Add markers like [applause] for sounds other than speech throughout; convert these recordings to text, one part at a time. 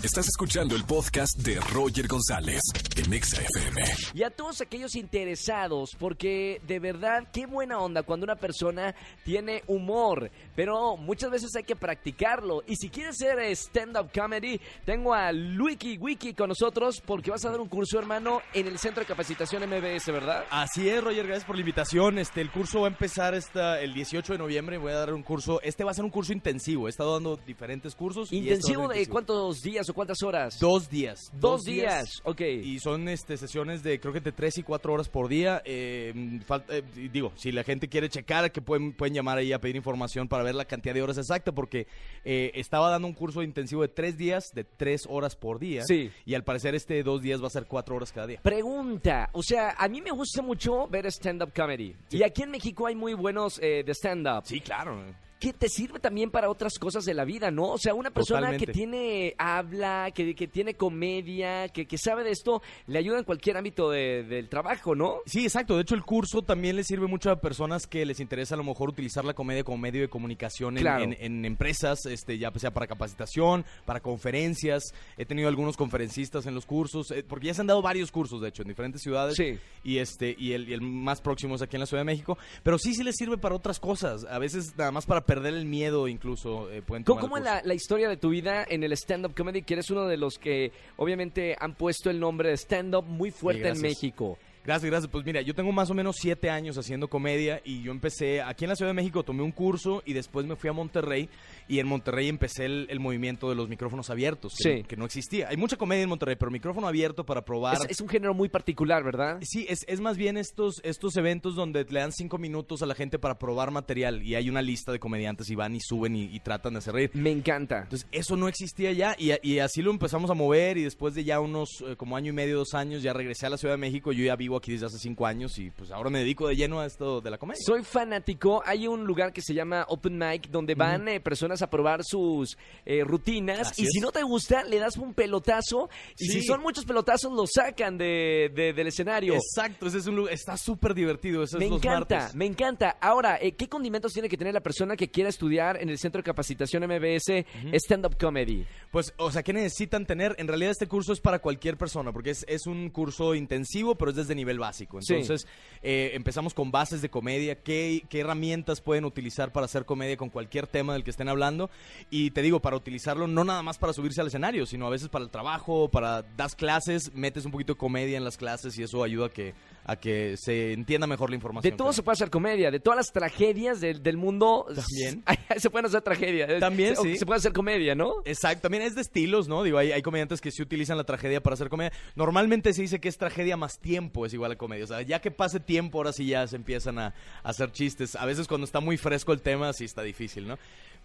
Estás escuchando el podcast de Roger González en Exa FM. Y a todos aquellos interesados, porque de verdad, qué buena onda cuando una persona tiene humor, pero muchas veces hay que practicarlo. Y si quieres ser stand-up comedy, tengo a Wiki Wiki con nosotros, porque vas a dar un curso, hermano, en el Centro de Capacitación MBS, ¿verdad? Así es, Roger, gracias por la invitación. Este, el curso va a empezar esta, el 18 de noviembre. Voy a dar un curso. Este va a ser un curso intensivo. He estado dando diferentes cursos. y este ¿Intensivo de intensivo. cuántos días o cuántas horas? Dos días. Dos días, ok. Y son este, sesiones de creo que de tres y cuatro horas por día. Eh, fal- eh, digo, si la gente quiere checar, que pueden, pueden llamar ahí a pedir información para ver la cantidad de horas exacta, porque eh, estaba dando un curso intensivo de tres días, de tres horas por día. Sí. Y al parecer este dos días va a ser cuatro horas cada día. Pregunta, o sea, a mí me gusta mucho ver stand-up comedy. Y aquí en México hay muy buenos eh, de stand-up. Sí, claro. Que te sirve también para otras cosas de la vida, ¿no? O sea, una persona que tiene, habla, que, que tiene comedia, que, que sabe de esto, le ayuda en cualquier ámbito de- del trabajo, ¿no? Sí, exacto. De hecho, el curso también le sirve mucho a personas que les interesa a lo mejor utilizar la comedia como medio de comunicación en, Claro. en- en empresas, este, ya sea para capacitación, para conferencias. He tenido algunos conferencistas en los cursos, eh, porque ya se han dado varios cursos, de hecho, en diferentes ciudades. Sí. Y este y el, y el más próximo es aquí en la Ciudad de México. Pero sí, sí les sirve para otras cosas. A veces nada más para perder el miedo, incluso eh, pueden ¿Cómo, tomar el cómo es la, la historia de tu vida en el stand-up comedy? Que eres uno de los que obviamente han puesto el nombre de stand-up muy fuerte en. México. Gracias, gracias. Pues mira, yo tengo más o menos siete años haciendo comedia y yo empecé aquí en la Ciudad de México, tomé un curso y después me fui a Monterrey y en Monterrey empecé el, el movimiento de los micrófonos abiertos, que, Sí. que no existía. Hay mucha comedia en Monterrey, pero micrófono abierto para probar. Es, es un género muy particular, ¿verdad? Sí, es, es más bien estos, estos eventos donde le dan cinco minutos a la gente para probar material y hay una lista de comediantes y van y suben y, y tratan de hacer reír. Me encanta. Entonces, eso no existía ya y, y así lo empezamos a mover y después de ya unos eh, como año y medio, dos años, ya regresé a la Ciudad de México. Yo ya vivo aquí desde hace cinco años y pues ahora me dedico de lleno a esto de la comedia. Soy fanático. Hay un lugar que se llama Open Mic donde van eh, personas a probar sus eh, rutinas. Así y es. si no te gusta, le das un pelotazo. Y Sí. si son muchos pelotazos, lo sacan de, de- del escenario. Exacto, ese es un lugar, está súper divertido, eso Me es los encanta, martes. me encanta. Ahora, eh, ¿qué condimentos tiene que tener la persona que quiera estudiar en el Centro de Capacitación MBS Stand-Up Comedy? Pues, o sea, ¿qué necesitan tener? En realidad este curso es para cualquier persona, porque es, es un curso intensivo, pero es desde nivel básico. Sí. Entonces, eh, empezamos con bases de comedia, qué, qué herramientas pueden utilizar para hacer comedia con cualquier tema del que estén hablando. Y te digo, para utilizarlo no nada más para subirse al escenario, sino a veces para el trabajo, para das clases, metes un poquito de comedia en las clases y eso ayuda a que, a que se entienda mejor la información. De todo creo. se puede hacer comedia, de todas las tragedias del, del mundo. También. [laughs] se pueden hacer tragedias. También, O sí. Se puede hacer comedia, ¿no? Exacto, también es de estilos, ¿no? Digo, hay, hay comediantes que sí utilizan la tragedia para hacer comedia. Normalmente se dice que es tragedia más tiempo es igual a comedia. O sea, ya que pase tiempo, ahora sí ya se empiezan a, a hacer chistes. A veces cuando está muy fresco el tema, sí está difícil, ¿no?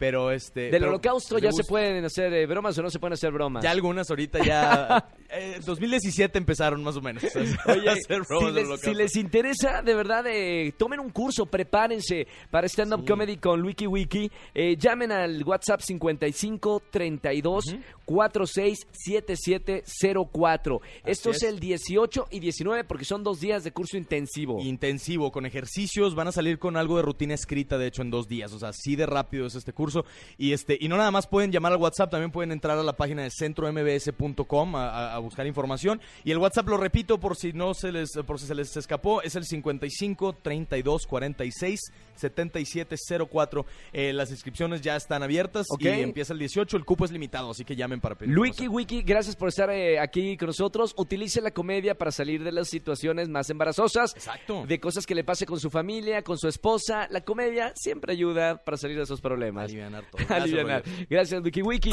Pero este... Del pero, holocausto ya se pueden hacer eh, bromas o no se pueden hacer bromas. Ya algunas ahorita ya... [laughs] eh, 2017 empezaron más o menos. a [laughs] Oye, hacer si, bromas les, si les interesa, de verdad, eh, tomen un curso, prepárense para stand-up comedy con Wiki Wiki. Eh, llamen al WhatsApp 55 32 46 7704. Esto es. es. el 18 y 19 porque son dos días de curso intensivo. intensivo, con ejercicios, van a salir con algo de rutina escrita, de hecho, en dos días. O sea, así de rápido es este curso. Y este, y no nada más pueden llamar al WhatsApp, también pueden entrar a la página de centrombs.com a, a- a buscar información. Y el WhatsApp lo repito por si no se les, por si se les escapó, es el 55 32 46 77 04. Eh, las inscripciones ya están abiertas y empieza el 18. El cupo es limitado, así que llamen para pedir. Wiki. Wiki, gracias por estar eh, aquí con nosotros. Utilice la comedia para salir de las situaciones más embarazosas. Exacto. De cosas que le pase con su familia, con su esposa. La comedia siempre ayuda para salir de esos problemas. Alivianar todo. [laughs] Gracias, Alivianar. Gracias, Wiki Wiki.